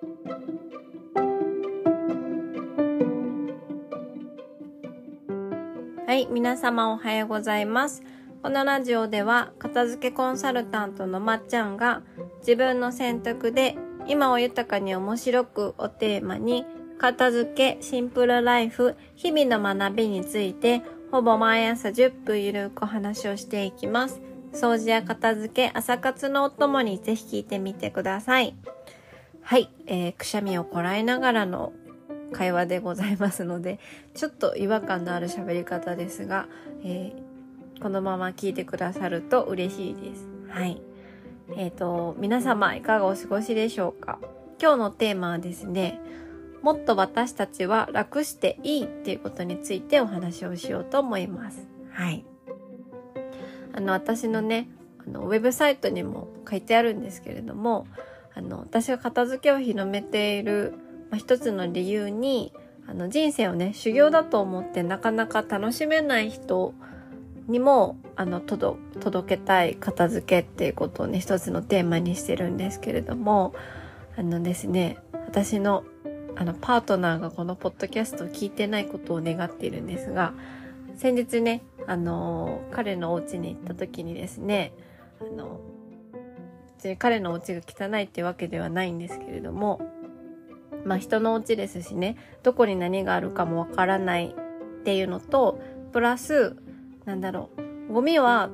はい、皆様おはようございます。このラジオでは片付けコンサルタントのまっちゃんが自分の選択で今を豊かに面白くをテーマに片付け、シンプルライフ、日々の学びについてほぼ毎朝10分ゆるくお話をしていきます。掃除や片付け、朝活のお供にぜひ聞いてみてください。はい、えー、くしゃみをこらえながらの会話でございますので、ちょっと違和感のある喋り方ですが、えーこのまま聞いてくださると嬉しいです。はい。えっ、ー、と、皆様いかがお過ごしでしょうか？今日のテーマはですね、もっと私たちは楽していいっていうことについてお話をしようと思います。はい。あの、私のね、あの、ウェブサイトにも書いてあるんですけれども、あの、私が片付けを広めている、まあ、一つの理由に、あの、人生をね、修行だと思ってなかなか楽しめない人にもあの届けたい片付けっていうことをね一つのテーマにしてるんですけれどもあのですね私のあのパートナーがこのポッドキャストを聞いてないことを願っているんですが先日ねあの彼のお家に行った時にですねあの別に彼のお家が汚いってわけではないんですけれどもまあ人のお家ですしねどこに何があるかもわからないっていうのとプラスなんだろうゴミは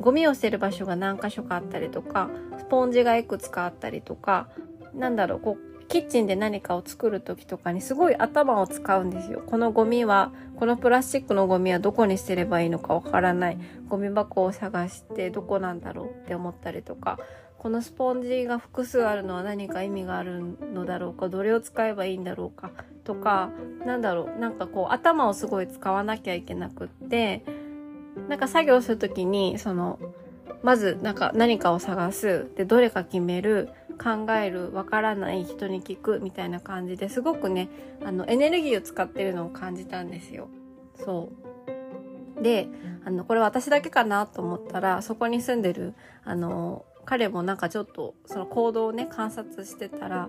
ゴミを捨てる場所が何箇所かあったりとかスポンジがいくつかあったりとかなんだろうこうキッチンで何かを作る時とかにすごい頭を使うんですよ。このゴミは、このプラスチックのゴミはどこに捨てればいいのかわからない。ゴミ箱を探してどこなんだろうって思ったりとか、このスポンジが複数あるのは何か意味があるのだろうか、どれを使えばいいんだろうかとか、なんだろう、なんかこう頭をすごい使わなきゃいけなくって、なんか作業するときに、その、まずなんか何かを探す、で、どれか決める、考える、わからない人に聞くみたいな感じですごくね、あの、エネルギーを使ってるのを感じたんですよ。そう。で、あの、これ私だけかなと思ったら、そこに住んでる、あの、彼もなんかちょっと、その行動をね、観察してたら、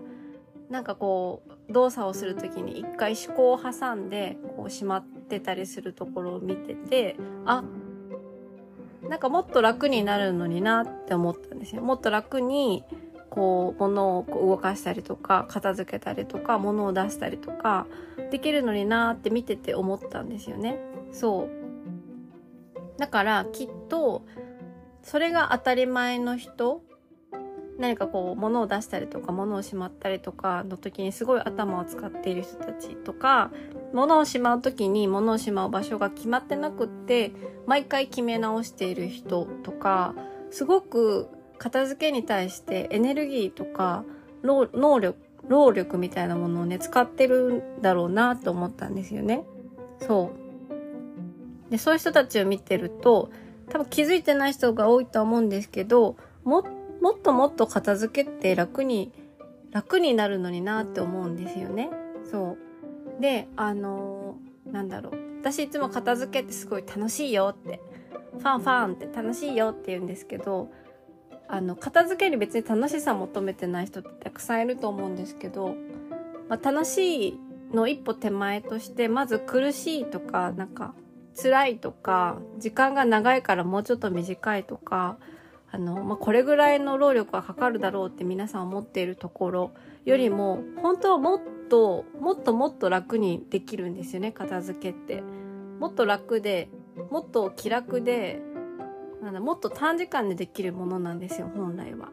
なんかこう、動作をするときに一回思考を挟んで、こう、しまってたりするところを見てて、あ、なんかもっと楽になるのになって思ったんですよ。もっと楽に、こう、物をこう動かしたりとか、片付けたりとか、物を出したりとか、できるのになって見てて思ったんですよね。そう。だから、きっと、それが当たり前の人何かこう物を出したりとか物をしまったりとかの時にすごい頭を使っている人たちとか物をしまう時に物をしまう場所が決まってなくって毎回決め直している人とかすごく片付けに対してエネルギーとか能力労力みたいなものをね使ってるんだろうなと思ったんですよね。そうでそういう人たちを見てると多分気づいてない人が多いと思うんですけどももっともっと片付けって楽に、楽になるのになって思うんですよね。そう。で、あのー、なんだろう。私いつも片付けってすごい楽しいよって、ファンファンって楽しいよって言うんですけど、あの、片付けに別に楽しさ求めてない人ってたくさんいると思うんですけど、まあ、楽しいの一歩手前として、まず苦しいとか、なんか、辛いとか、時間が長いからもうちょっと短いとか、あの、まあ、これぐらいの労力がかかるだろうって皆さん思っているところよりも、本当はもっと、もっともっと楽にできるんですよね、片付けって。もっと楽で、もっと気楽で、なんだ、もっと短時間でできるものなんですよ、本来は。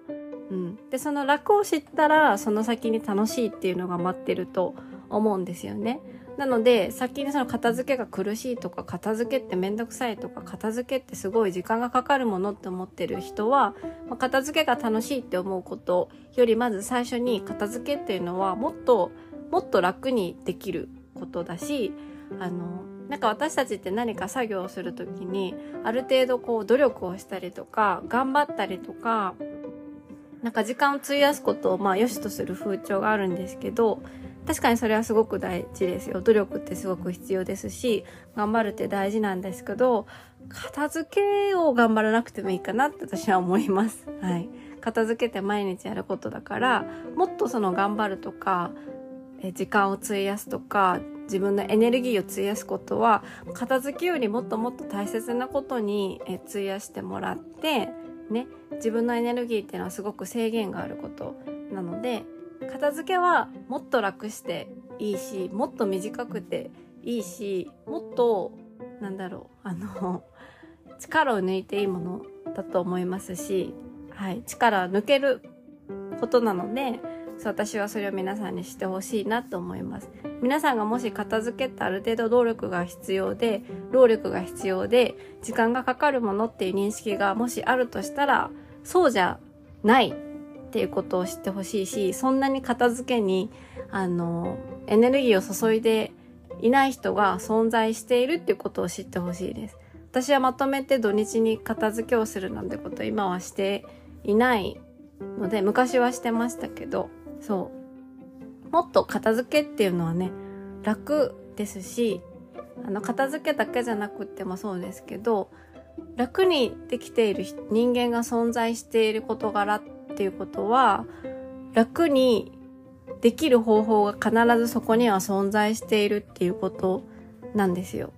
うん。で、その楽を知ったら、その先に楽しいっていうのが待ってると思うんですよね。なので先にその片付けが苦しいとか片付けってめんどくさいとか片付けってすごい時間がかかるものって思ってる人は、まあ、片付けが楽しいって思うことよりまず最初に片付けっていうのはもっともっと楽にできることだしあのなんか私たちって何か作業をする時にある程度こう努力をしたりとか頑張ったりとかなんか時間を費やすことをまあ良しとする風潮があるんですけど確かにそれはすごく大事ですよ。努力ってすごく必要ですし、頑張るって大事なんですけど、片付けを頑張らなくてもいいかなって私は思います。はい。片付けて毎日やることだからもっとその頑張るとかえ時間を費やすとか自分のエネルギーを費やすことは片付けよりもっともっと大切なことに費やしてもらってね自分のエネルギーっていうのはすごく制限があることなので片付けはもっと楽していいしもっと短くていいしもっとなんだろうあの 力を抜いていいものだと思いますし、はい、力抜けることなのでそう私はそれを皆さんにしてほしいなと思います。皆さんがもし片付けってある程度労力が必要で労力が必要で時間がかかるものっていう認識がもしあるとしたらそうじゃないっていうことを知ってほしいしそんなに片付けにあのエネルギーを注いでいない人が存在しているっていうことを知ってほしいです。私はまとめて土日に片付けをするなんてこと今はしていないので昔はしてましたけどそう。もっと片付けっていう。のはね楽ですしあの片付けだけじゃなくてもそう。ですけど楽にできている人間が存在している事柄っていう。ことは楽にできる方法が必ずそこには存在しているっていう。ことなんですよ。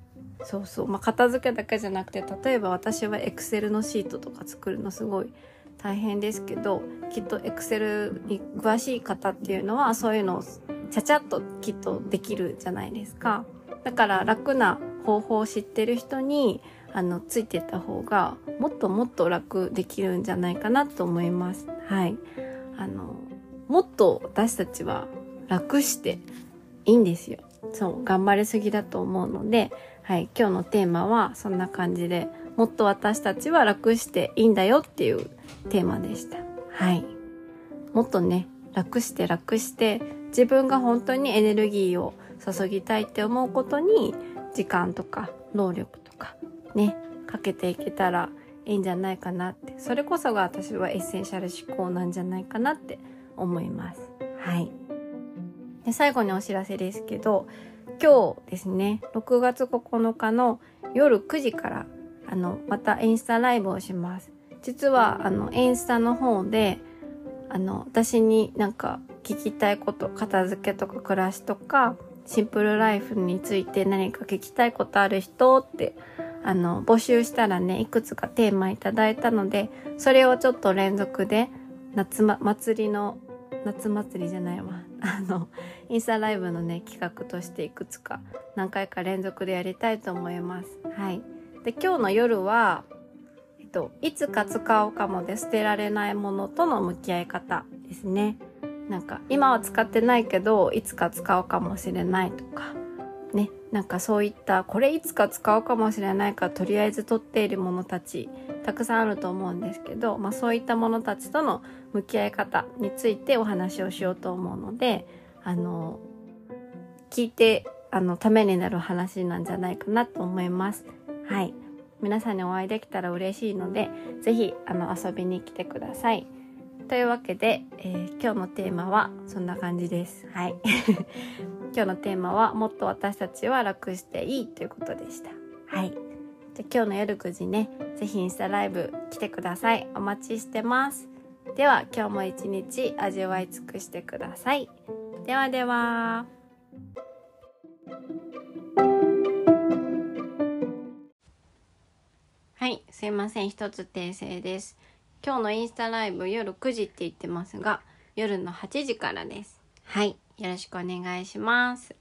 そう。そう。まあ、片付けだけじゃなくて、例えば私は Excel のシートとか作るのすごい大変ですけどきっとエクセルに詳しい方っていうのはそういうのをちゃちゃっときっとできるじゃないですか。だから楽な方法を知ってる人にあのついてった方がもっともっと楽できるんじゃないかなと思います。はい。あのもっと私たちは楽していいんですよ。そう、頑張りすぎだと思うので、はい、今日のテーマはそんな感じでもっと私たちは楽していいんだよっていうテーマでした。はい。もっとね、楽して楽して自分が本当にエネルギーを注ぎたいって思うことに時間とか能力とかね、かけていけたらいいんじゃないかなって。それこそが私はエッセンシャル思考なんじゃないかなって思います。はい。で、最後にお知らせですけど、今日ですね、6月9日の夜9時からあの、またインスタライブをします。実は、あの、インスタの方で、あの、私になんか聞きたいこと、片付けとか暮らしとか、シンプルライフについて何か聞きたいことある人って、あの、募集したらね、いくつかテーマいただいたので、それをちょっと連続で、夏ま、祭りの、夏祭りじゃないわ。あの、インスタライブのね、企画としていくつか何回か連続でやりたいと思います。はい。で今日の夜は、えっと、いつか使おうかもで捨てられないものとの向き合い方ですね。なんか今は使ってないけどいつか使うかもしれないとかねなんかそういったこれいつか使うかもしれないからとりあえず取っているものたちたくさんあると思うんですけど、まあ、そういったものたちとの向き合い方についてお話をしようと思うのであの聞いてあのためになる話なんじゃないかなと思います。はい。皆さんにお会いできたら嬉しいので、ぜひ、あの、遊びに来てください。というわけで、えー、今日のテーマはそんな感じです。はい。今日のテーマは、もっと私たちは楽していいということでした。はい。じゃ今日の夜9時ね、ぜひインスタライブ来てください。お待ちしてます。では、今日も一日味わい尽くしてください。ではでは。はい、すいません。一つ訂正です。今日のインスタライブ夜9時って言ってますが、夜の8時からです。はい、よろしくお願いします。